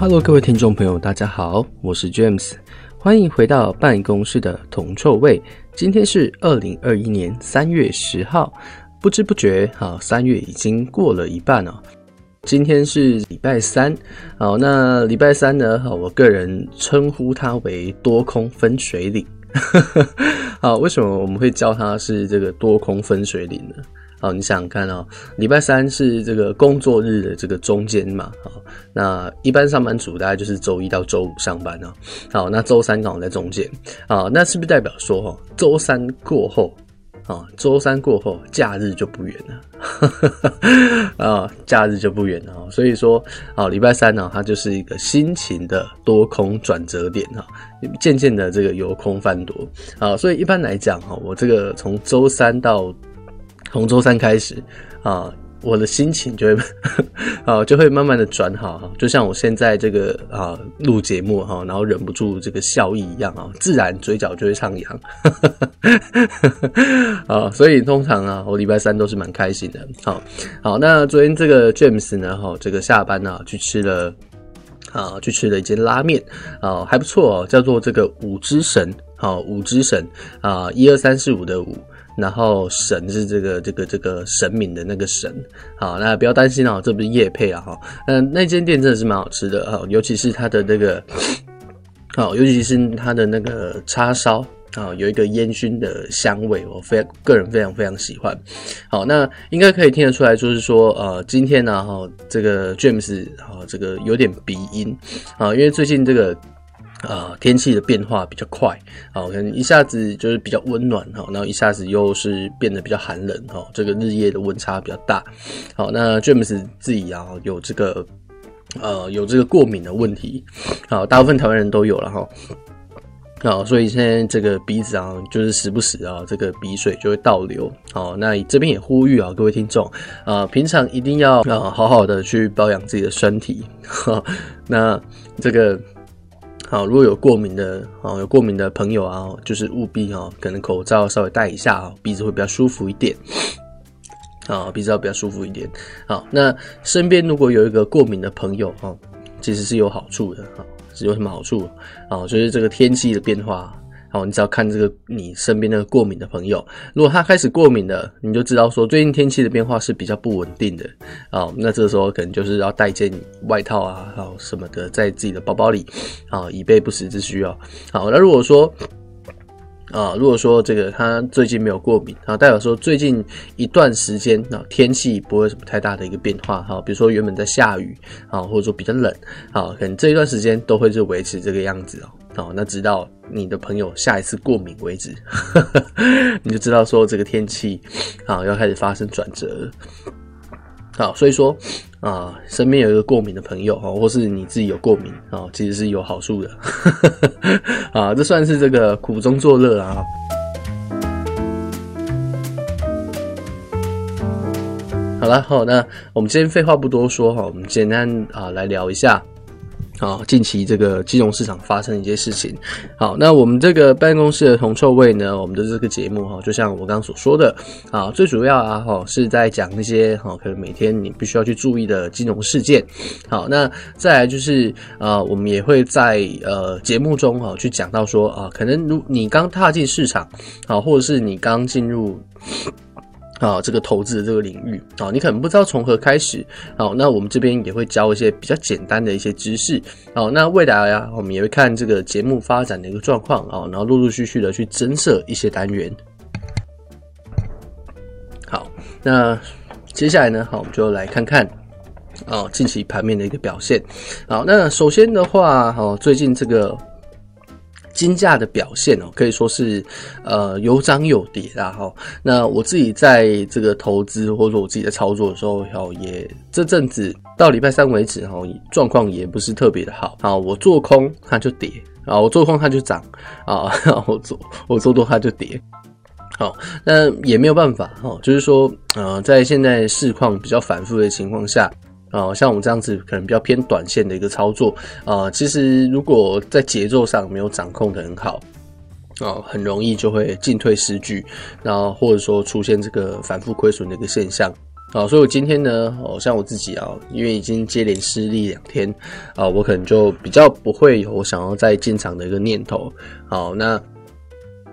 Hello，各位听众朋友，大家好，我是 James，欢迎回到办公室的铜臭味。今天是二零二一年三月十号，不知不觉，哈，三月已经过了一半了。今天是礼拜三，好，那礼拜三呢，好，我个人称呼它为多空分水岭。好，为什么我们会叫它是这个多空分水岭呢？好，你想想看哦，礼拜三是这个工作日的这个中间嘛，好，那一般上班族大概就是周一到周五上班哦，好，那周三刚好在中间，啊，那是不是代表说，哈，周三过后？啊，周三过后，假日就不远了，啊，假日就不远了。所以说，啊，礼拜三呢，它就是一个心情的多空转折点哈，渐渐的这个由空翻多。啊，所以一般来讲哈，我这个从周三到从周三开始啊。我的心情就会，啊，就会慢慢的转好哈，就像我现在这个啊录节目哈，然后忍不住这个笑意一样啊，自然嘴角就会上扬，啊，所以通常啊，我礼拜三都是蛮开心的。好，好，那昨天这个 James 呢，哈，这个下班呢去吃了啊，去吃了一间拉面啊，还不错哦，叫做这个五之神，好，五之神啊，一二三四五的五。然后神是这个这个这个神明的那个神，好，那不要担心哦，这不是夜配啊哈，嗯，那间店真的是蛮好吃的哈，尤其是它的那个，好，尤其是它的那个叉烧啊，有一个烟熏的香味，我非个人非常非常喜欢。好，那应该可以听得出来，就是说呃，今天呢哈，这个 James 啊，这个有点鼻音啊，因为最近这个。啊、呃，天气的变化比较快，好，可能一下子就是比较温暖哈，然后一下子又是变得比较寒冷哈，这个日夜的温差比较大。好，那 James 自己啊有这个呃有这个过敏的问题，好，大部分台湾人都有了哈。好，所以现在这个鼻子啊，就是时不时啊，这个鼻水就会倒流。好，那这边也呼吁啊，各位听众啊、平常一定要啊好好的去保养自己的身体。哈，那这个。好，如果有过敏的，哦，有过敏的朋友啊，就是务必哦，可能口罩稍微戴一下啊，鼻子会比较舒服一点。啊，鼻子要比较舒服一点。好，那身边如果有一个过敏的朋友哈，其实是有好处的哈，是有什么好处？啊，就是这个天气的变化。好，你只要看这个你身边那个过敏的朋友，如果他开始过敏了，你就知道说最近天气的变化是比较不稳定的。好，那这个时候可能就是要带件外套啊，然后什么的，在自己的包包里，啊，以备不时之需哦。好，那如果说啊，如果说这个他最近没有过敏，啊，代表说最近一段时间啊，天气不会什么太大的一个变化。哈，比如说原本在下雨啊，或者说比较冷，啊，可能这一段时间都会是维持这个样子哦。哦，那直到你的朋友下一次过敏为止，你就知道说这个天气啊要开始发生转折。好，所以说啊，身边有一个过敏的朋友哈，或是你自己有过敏啊，其实是有好处的。啊，这算是这个苦中作乐啊。好了，好，那我们今天废话不多说哈，我们简单啊来聊一下。好，近期这个金融市场发生一些事情。好，那我们这个办公室的铜臭味呢，我们的这个节目哈，就像我刚刚所说的，啊，最主要啊哈是在讲那些哈，可能每天你必须要去注意的金融事件。好，那再来就是呃，我们也会在呃节目中哈去讲到说啊，可能如你刚踏进市场，啊，或者是你刚进入。啊，这个投资的这个领域啊，你可能不知道从何开始。啊，那我们这边也会教一些比较简单的一些知识。啊，那未来呀，我们也会看这个节目发展的一个状况啊，然后陆陆续续的去增设一些单元。好，那接下来呢，好，我们就来看看啊，近期盘面的一个表现。好，那首先的话，好，最近这个。金价的表现哦，可以说是呃有涨有跌啦哈。那我自己在这个投资或者我自己在操作的时候，哈也这阵子到礼拜三为止哈，状况也不是特别的好啊。我做空它就跌啊，我做空它就涨啊，我做我做多它就跌。好，那也没有办法哈，就是说呃，在现在市况比较反复的情况下。啊、像我们这样子可能比较偏短线的一个操作，啊、其实如果在节奏上没有掌控的很好，啊、很容易就会进退失据，然后或者说出现这个反复亏损的一个现象。啊，所以我今天呢，哦，像我自己啊，因为已经接连失利两天啊，我可能就比较不会有想要再进场的一个念头。好，那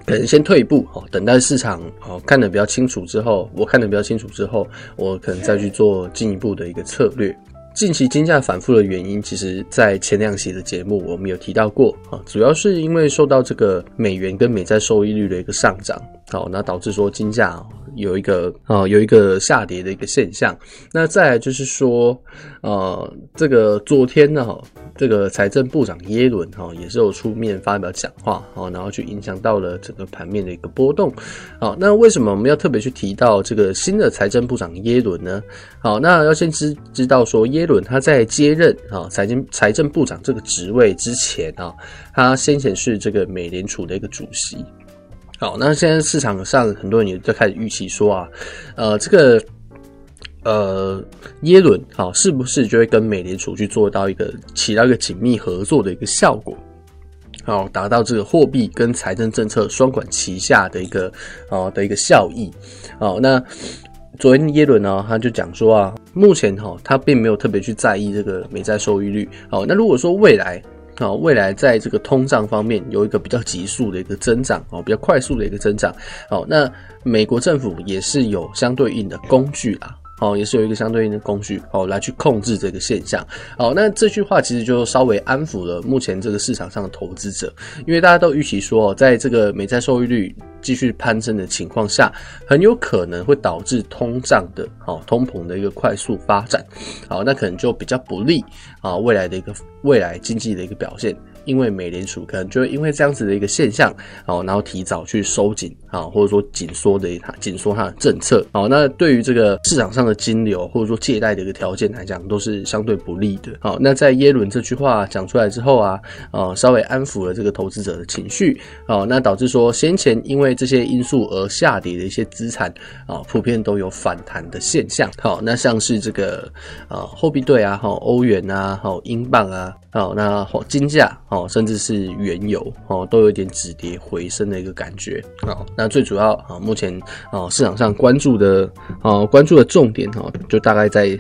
可能先退一步，哦，等待市场哦看得比较清楚之后，我看得比较清楚之后，我可能再去做进一步的一个策略。近期金价反复的原因，其实在前两期的节目我们有提到过啊，主要是因为受到这个美元跟美债收益率的一个上涨，好，那导致说金价。有一个啊，有一个下跌的一个现象。那再来就是说，呃，这个昨天呢，这个财政部长耶伦哈也是有出面发表讲话，哦，然后去影响到了整个盘面的一个波动。好，那为什么我们要特别去提到这个新的财政部长耶伦呢？好，那要先知知道说，耶伦他在接任啊财经财政部长这个职位之前啊，他先前是这个美联储的一个主席。好，那现在市场上很多人也在开始预期说啊，呃，这个呃耶伦好是不是就会跟美联储去做到一个起到一个紧密合作的一个效果，好，达到这个货币跟财政政策双管齐下的一个哦的一个效益。好，那昨天耶伦呢，他就讲说啊，目前哈他并没有特别去在意这个美债收益率。好，那如果说未来。好，未来在这个通胀方面有一个比较急速的一个增长，哦，比较快速的一个增长。哦，那美国政府也是有相对应的工具啊。哦，也是有一个相对应的工具，哦，来去控制这个现象。好，那这句话其实就稍微安抚了目前这个市场上的投资者，因为大家都预期说，在这个美债收益率继续攀升的情况下，很有可能会导致通胀的，哦，通膨的一个快速发展。好，那可能就比较不利啊，未来的一个未来经济的一个表现。因为美联储可能就会因为这样子的一个现象，哦，然后提早去收紧啊，或者说紧缩的它紧缩它的政策，好，那对于这个市场上的金流或者说借贷的一个条件来讲，都是相对不利的。好，那在耶伦这句话讲出来之后啊，呃，稍微安抚了这个投资者的情绪，哦，那导致说先前因为这些因素而下跌的一些资产啊，普遍都有反弹的现象。好，那像是这个呃货币对啊，好欧元啊，好英镑啊。好，那金价哦，甚至是原油哦，都有一点止跌回升的一个感觉。哦，那最主要啊，目前啊市场上关注的啊关注的重点哈，就大概在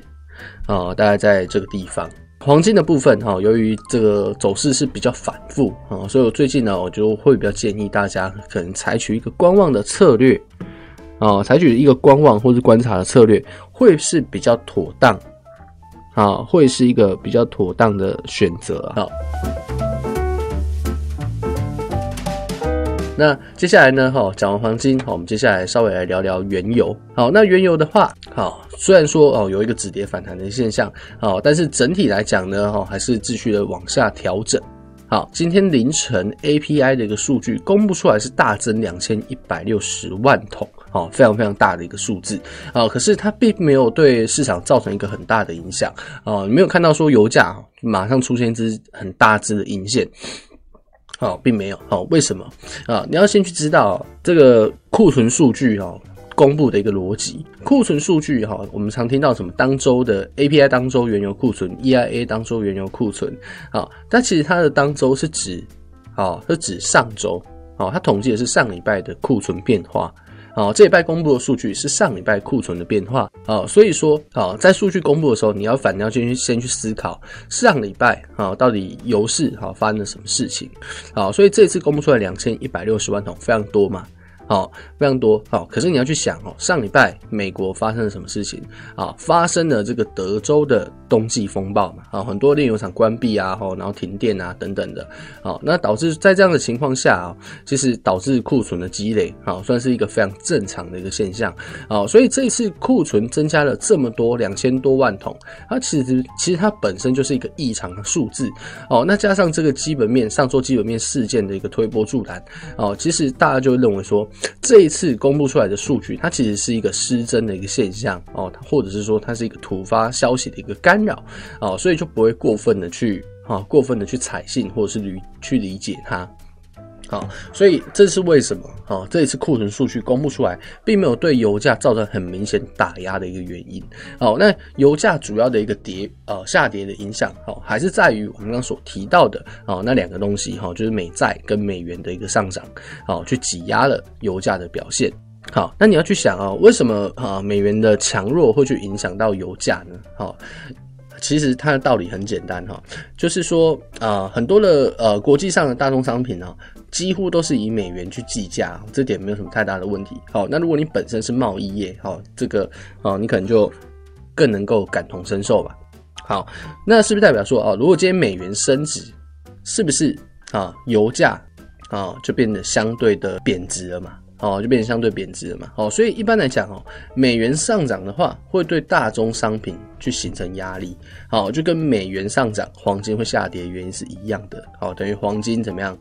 啊大概在这个地方。黄金的部分哈，由于这个走势是比较反复啊，所以我最近呢，我就会比较建议大家可能采取一个观望的策略啊，采取一个观望或是观察的策略，会是比较妥当。啊，会是一个比较妥当的选择。好，那接下来呢？哈，讲完黄金，好，我们接下来稍微来聊聊原油。好，那原油的话，好，虽然说哦有一个止跌反弹的现象，好，但是整体来讲呢，哈，还是继续的往下调整。好，今天凌晨 API 的一个数据公布出来是大增两千一百六十万桶。哦，非常非常大的一个数字啊！可是它并没有对市场造成一个很大的影响啊，你没有看到说油价马上出现一支很大支的阴线，好，并没有。好，为什么啊？你要先去知道这个库存数据哦，公布的一个逻辑。库存数据哈，我们常听到什么当周的 API 当周原油库存，EIA 当周原油库存啊，但其实它的当周是指啊，是指上周啊，它统计的是上礼拜的库存变化。哦，这礼拜公布的数据是上礼拜库存的变化。啊，所以说，啊，在数据公布的时候，你要反要先去先去思考上礼拜啊，到底油市哦发生了什么事情。啊，所以这次公布出来两千一百六十万桶，非常多嘛。好，非常多。好，可是你要去想哦，上礼拜美国发生了什么事情啊？发生了这个德州的冬季风暴嘛。啊，很多炼油厂关闭啊，吼然后停电啊等等的。好，那导致在这样的情况下啊，其实导致库存的积累，好，算是一个非常正常的一个现象。好，所以这一次库存增加了这么多两千多万桶，它其实其实它本身就是一个异常的数字。哦，那加上这个基本面上周基本面事件的一个推波助澜，哦，其实大家就会认为说。这一次公布出来的数据，它其实是一个失真的一个现象哦，或者是说它是一个突发消息的一个干扰哦，所以就不会过分的去啊，过分的去采信或者是理去理解它。好，所以这是为什么？好，这一次库存数据公布出来，并没有对油价造成很明显打压的一个原因。好，那油价主要的一个跌呃下跌的影响，好，还是在于我们刚刚所提到的哦那两个东西哈，就是美债跟美元的一个上涨，好，去挤压了油价的表现。好，那你要去想啊，为什么啊美元的强弱会去影响到油价呢？好，其实它的道理很简单哈，就是说啊很多的呃国际上的大宗商品呢，几乎都是以美元去计价，这点没有什么太大的问题。好，那如果你本身是贸易业，好，这个啊你可能就更能够感同身受吧。好，那是不是代表说哦，如果今天美元升值，是不是啊油价啊就变得相对的贬值了嘛？哦，就变成相对贬值了嘛。哦，所以一般来讲，哦，美元上涨的话，会对大宗商品去形成压力。好，就跟美元上涨，黄金会下跌原因是一样的。好，等于黄金怎么样？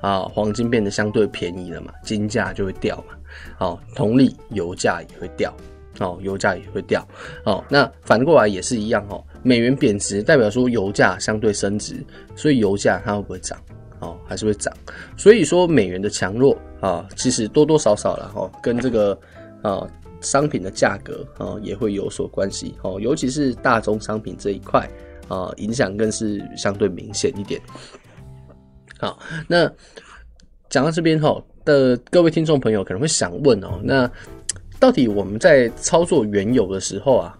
啊，黄金变得相对便宜了嘛，金价就会掉嘛。好，同理，油价也会掉。哦，油价也会掉。哦，那反过来也是一样。哦，美元贬值代表说油价相对升值，所以油价它会不会涨？哦，还是会涨，所以说美元的强弱啊，其实多多少少了哈，跟这个啊商品的价格啊也会有所关系哦，尤其是大宗商品这一块啊，影响更是相对明显一点。好，那讲到这边哈的各位听众朋友可能会想问哦，那到底我们在操作原油的时候啊？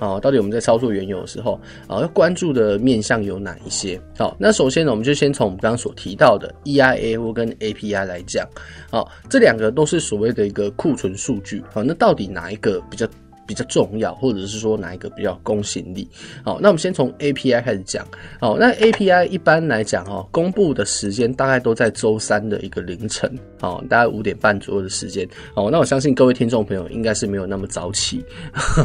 啊，到底我们在操作原油的时候啊，要关注的面向有哪一些？好，那首先呢，我们就先从我们刚刚所提到的 EIA 或跟 API 来讲。好，这两个都是所谓的一个库存数据。好，那到底哪一个比较？比较重要，或者是说哪一个比较公信力？好，那我们先从 API 开始讲。好，那 API 一般来讲，哈，公布的时间大概都在周三的一个凌晨，好，大概五点半左右的时间。好，那我相信各位听众朋友应该是没有那么早起，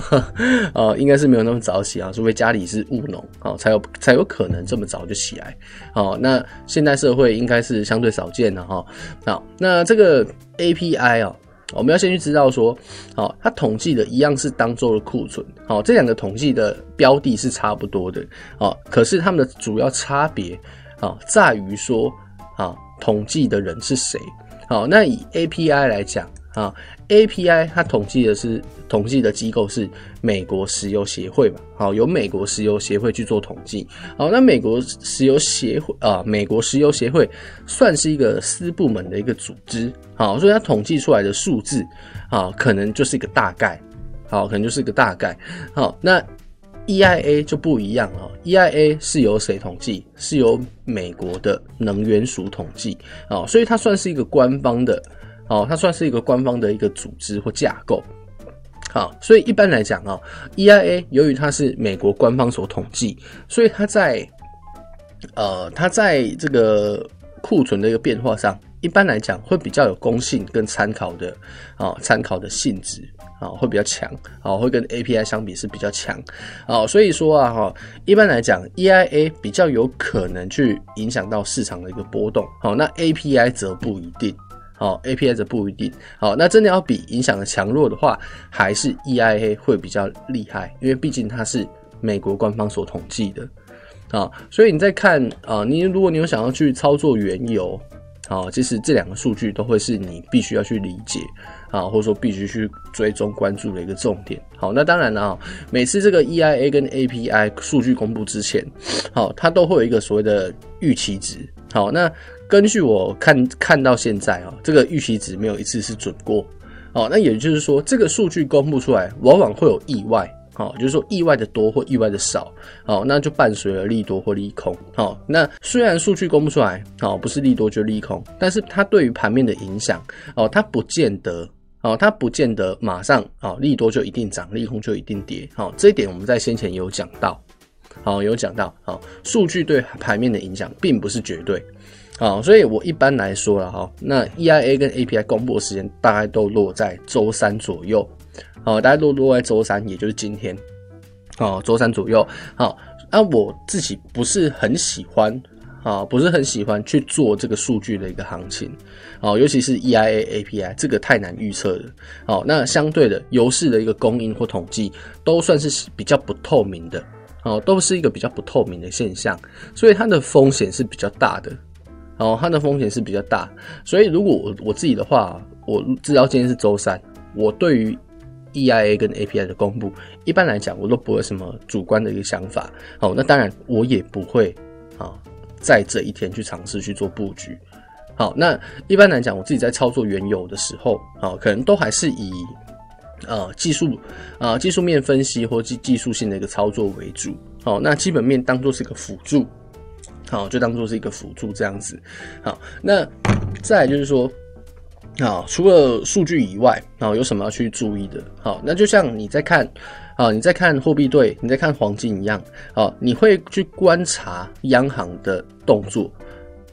呃，应该是没有那么早起啊，除非家里是务农，好，才有才有可能这么早就起来。好，那现代社会应该是相对少见的哈。好，那这个 API 啊。我们要先去知道说，好，它统计的一样是当周的库存，好，这两个统计的标的是差不多的，好，可是它们的主要差别，好，在于说，啊，统计的人是谁，好，那以 API 来讲，啊，API 它统计的是统计的机构是美国石油协会吧，好，由美国石油协会去做统计，好，那美国石油协会啊，美国石油协会算是一个私部门的一个组织。好，所以它统计出来的数字，啊，可能就是一个大概，好，可能就是一个大概。好，那 EIA 就不一样了，EIA 是由谁统计？是由美国的能源署统计，啊，所以它算是一个官方的，哦，它算是一个官方的一个组织或架构。好，所以一般来讲啊，EIA 由于它是美国官方所统计，所以它在，呃，它在这个库存的一个变化上。一般来讲，会比较有公信跟参考的啊，参考的性质啊，会比较强啊，会跟 API 相比是比较强啊，所以说啊哈，一般来讲，EIA 比较有可能去影响到市场的一个波动，好，那 API 则不一定，好，API 则不一定，好，那真的要比影响的强弱的话，还是 EIA 会比较厉害，因为毕竟它是美国官方所统计的啊，所以你在看啊，你如果你有想要去操作原油。好，其实这两个数据都会是你必须要去理解啊，或者说必须去追踪关注的一个重点。好，那当然了啊，每次这个 EIA 跟 API 数据公布之前，好，它都会有一个所谓的预期值。好，那根据我看看到现在啊，这个预期值没有一次是准过。哦，那也就是说，这个数据公布出来，往往会有意外。好，就是说意外的多或意外的少，好，那就伴随了利多或利空。好，那虽然数据公布出来，好，不是利多就利空，但是它对于盘面的影响，哦，它不见得，哦，它不见得马上，哦，利多就一定涨，利空就一定跌。好，这一点我们在先前有讲到，好，有讲到，好，数据对盘面的影响并不是绝对，好，所以我一般来说了，哈，那 EIA 跟 API 公布的时间大概都落在周三左右。好，大概落落在周三，也就是今天，哦，周三左右。好，那我自己不是很喜欢，啊，不是很喜欢去做这个数据的一个行情，哦，尤其是 EIA、API 这个太难预测了。好，那相对的，油市的一个供应或统计都算是比较不透明的，哦，都是一个比较不透明的现象，所以它的风险是比较大的，哦，它的风险是比较大。所以如果我我自己的话，我知道今天是周三，我对于 EIA 跟 API 的公布，一般来讲我都不会什么主观的一个想法。好，那当然我也不会啊，在这一天去尝试去做布局。好，那一般来讲，我自己在操作原油的时候，好，可能都还是以呃技术啊、呃、技术面分析或技技术性的一个操作为主。好，那基本面当做是一个辅助，好，就当做是一个辅助这样子。好，那再就是说，好，除了数据以外，好，有什么要去注意的？好，那就像你在看啊，你在看货币对，你在看黄金一样，好，你会去观察央行的动作。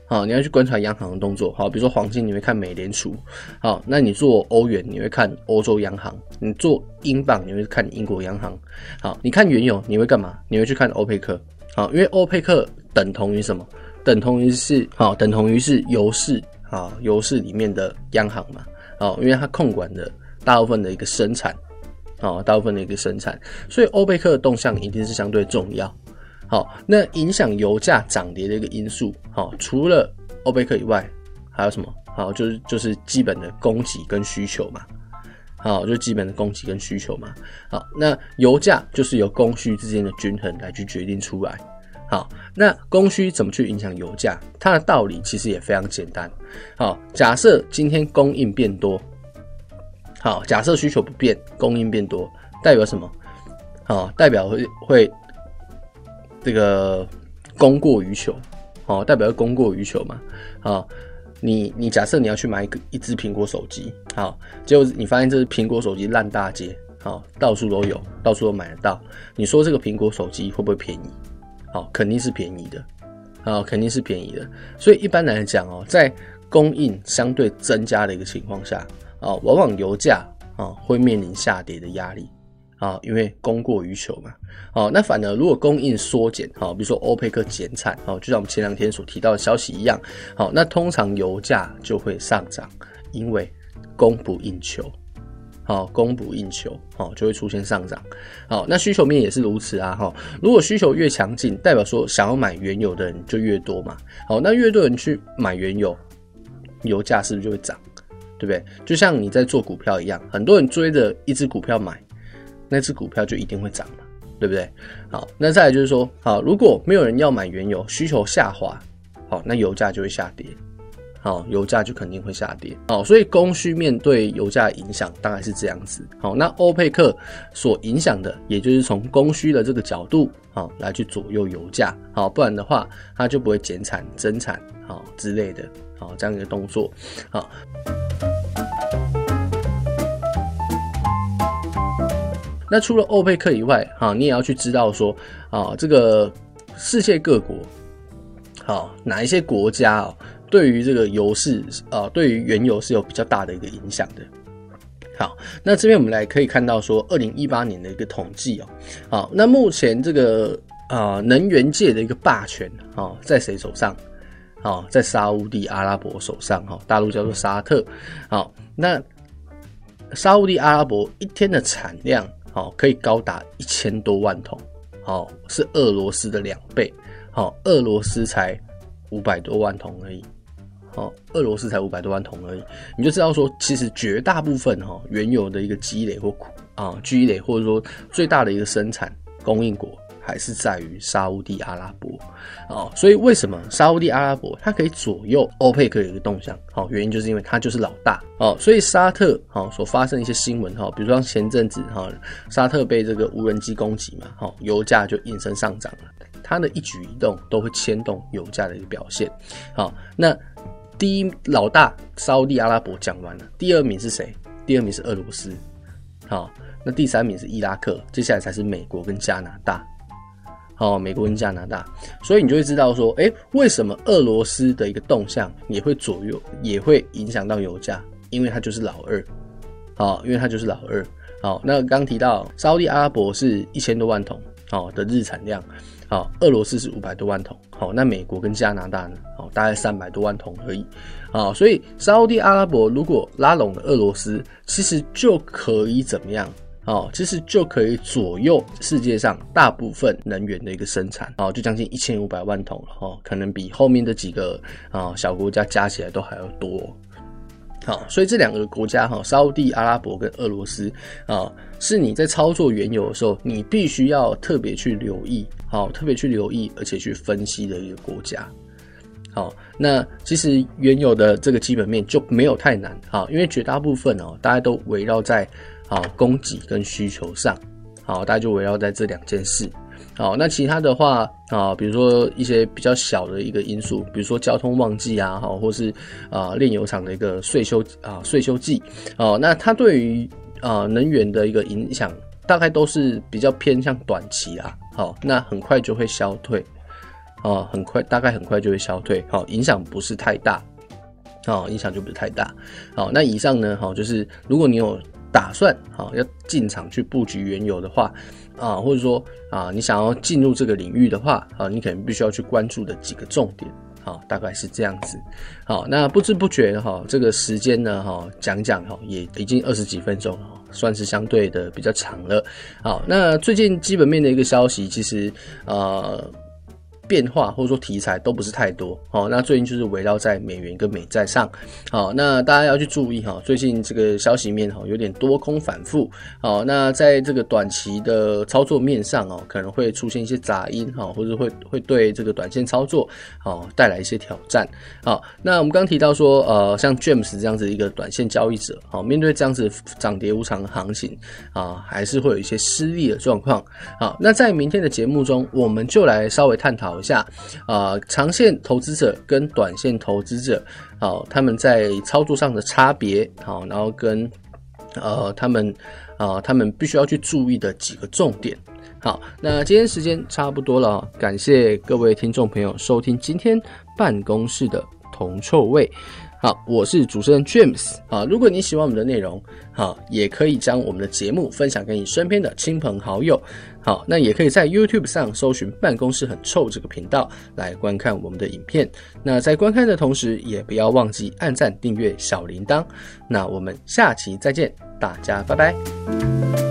好，你要去观察央行的动作。好，比如说黄金，你会看美联储。好，那你做欧元，你会看欧洲央行；你做英镑，你会看英国央行。好，你看原油，你会干嘛？你会去看欧佩克。好，因为欧佩克等同于什么？等同于是好，等同于是油市啊，油市里面的央行嘛。好，因为它控管的大部分的一个生产，哦，大部分的一个生产，所以欧佩克的动向一定是相对重要。好，那影响油价涨跌的一个因素，好，除了欧佩克以外，还有什么？好，就是就是基本的供给跟需求嘛。好，就基本的供给跟需求嘛。好，那油价就是由供需之间的均衡来去决定出来。好，那供需怎么去影响油价？它的道理其实也非常简单。好，假设今天供应变多，好，假设需求不变，供应变多，代表什么？好，代表会会。这个供过于求，哦，代表供过于求嘛，好，你你假设你要去买一个一只苹果手机，好，结果你发现这支苹果手机烂大街，好，到处都有，到处都买得到，你说这个苹果手机会不会便宜？哦，肯定是便宜的，啊，肯定是便宜的，所以一般来讲哦，在供应相对增加的一个情况下，啊，往往油价啊会面临下跌的压力。啊，因为供过于求嘛，好，那反而如果供应缩减，哦，比如说欧佩克减产，哦，就像我们前两天所提到的消息一样，好，那通常油价就会上涨，因为供不应求，好，供不应求，好，就会出现上涨，好，那需求面也是如此啊，哈，如果需求越强劲，代表说想要买原油的人就越多嘛，好，那越多人去买原油，油价是不是就会涨，对不对？就像你在做股票一样，很多人追着一只股票买。那只股票就一定会涨嘛，对不对？好，那再来就是说，好，如果没有人要买原油，需求下滑，好，那油价就会下跌，好，油价就肯定会下跌，好，所以供需面对油价影响大概是这样子，好，那欧佩克所影响的，也就是从供需的这个角度，好，来去左右油价，好，不然的话，它就不会减产、增产，好之类的，好，这样一个动作，好。那除了欧佩克以外，哈，你也要去知道说，啊，这个世界各国，好，哪一些国家哦，对于这个油市啊，对于原油是有比较大的一个影响的。好，那这边我们来可以看到说，二零一八年的一个统计哦，好，那目前这个啊能源界的一个霸权，哈，在谁手上？好，在沙乌地阿拉伯手上，哈，大陆叫做沙特。好，那沙乌地阿拉伯一天的产量。好，可以高达一千多万桶，好，是俄罗斯的两倍，好，俄罗斯才五百多万桶而已，哦，俄罗斯才五百多万桶而已，你就知道说，其实绝大部分哈原油的一个积累或啊积累，或者说最大的一个生产供应国。还是在于沙乌地阿拉伯，哦，所以为什么沙乌地阿拉伯它可以左右欧佩克的一个动向？好，原因就是因为它就是老大，哦，所以沙特，好，所发生一些新闻，哈，比如说前阵子，哈，沙特被这个无人机攻击嘛，好，油价就应声上涨了，它的一举一动都会牵动油价的一个表现，好，那第一老大沙地阿拉伯讲完了，第二名是谁？第二名是俄罗斯，好，那第三名是伊拉克，接下来才是美国跟加拿大。好，美国跟加拿大，所以你就会知道说，诶，为什么俄罗斯的一个动向也会左右，也会影响到油价？因为它就是老二，好，因为它就是老二。好，那刚提到沙地阿拉伯是一千多万桶，好的日产量，好，俄罗斯是五百多万桶，好，那美国跟加拿大呢？好，大概三百多万桶而已，好，所以沙乌地阿拉伯如果拉拢了俄罗斯，其实就可以怎么样？哦，其实就可以左右世界上大部分能源的一个生产，哦，就将近一千五百万桶了，哦，可能比后面的几个啊小国家加起来都还要多。好，所以这两个国家哈，沙乌地阿拉伯跟俄罗斯啊，是你在操作原油的时候，你必须要特别去留意，好，特别去留意，而且去分析的一个国家。好，那其实原有的这个基本面就没有太难，好，因为绝大部分哦，大家都围绕在啊供给跟需求上，好，大家就围绕在这两件事，好，那其他的话啊，比如说一些比较小的一个因素，比如说交通旺季啊，好，或是啊炼油厂的一个税收啊税收季，哦，那它对于啊能源的一个影响，大概都是比较偏向短期啊，好，那很快就会消退。哦，很快，大概很快就会消退，好，影响不是太大，哦，影响就不是太大，好，那以上呢，好，就是如果你有打算，好，要进场去布局原油的话，啊，或者说啊，你想要进入这个领域的话，啊，你可能必须要去关注的几个重点，好，大概是这样子，好，那不知不觉哈，这个时间呢，哈，讲讲哈，也已经二十几分钟了，算是相对的比较长了，好，那最近基本面的一个消息，其实，啊。变化或者说题材都不是太多，好，那最近就是围绕在美元跟美债上，好，那大家要去注意哈，最近这个消息面哈有点多空反复，好，那在这个短期的操作面上哦，可能会出现一些杂音哈，或者会会对这个短线操作好带来一些挑战，好，那我们刚提到说呃，像 James 这样子一个短线交易者，好，面对这样子涨跌无常的行情啊，还是会有一些失利的状况，好，那在明天的节目中，我们就来稍微探讨。一下，啊、长线投资者跟短线投资者，好、他们在操作上的差别，好、然后跟呃，他们啊、呃，他们必须要去注意的几个重点。好，那今天时间差不多了，感谢各位听众朋友收听今天办公室的铜臭味。好，我是主持人 James 啊。如果你喜欢我们的内容，好，也可以将我们的节目分享给你身边的亲朋好友。好，那也可以在 YouTube 上搜寻“办公室很臭”这个频道来观看我们的影片。那在观看的同时，也不要忘记按赞、订阅、小铃铛。那我们下期再见，大家拜拜。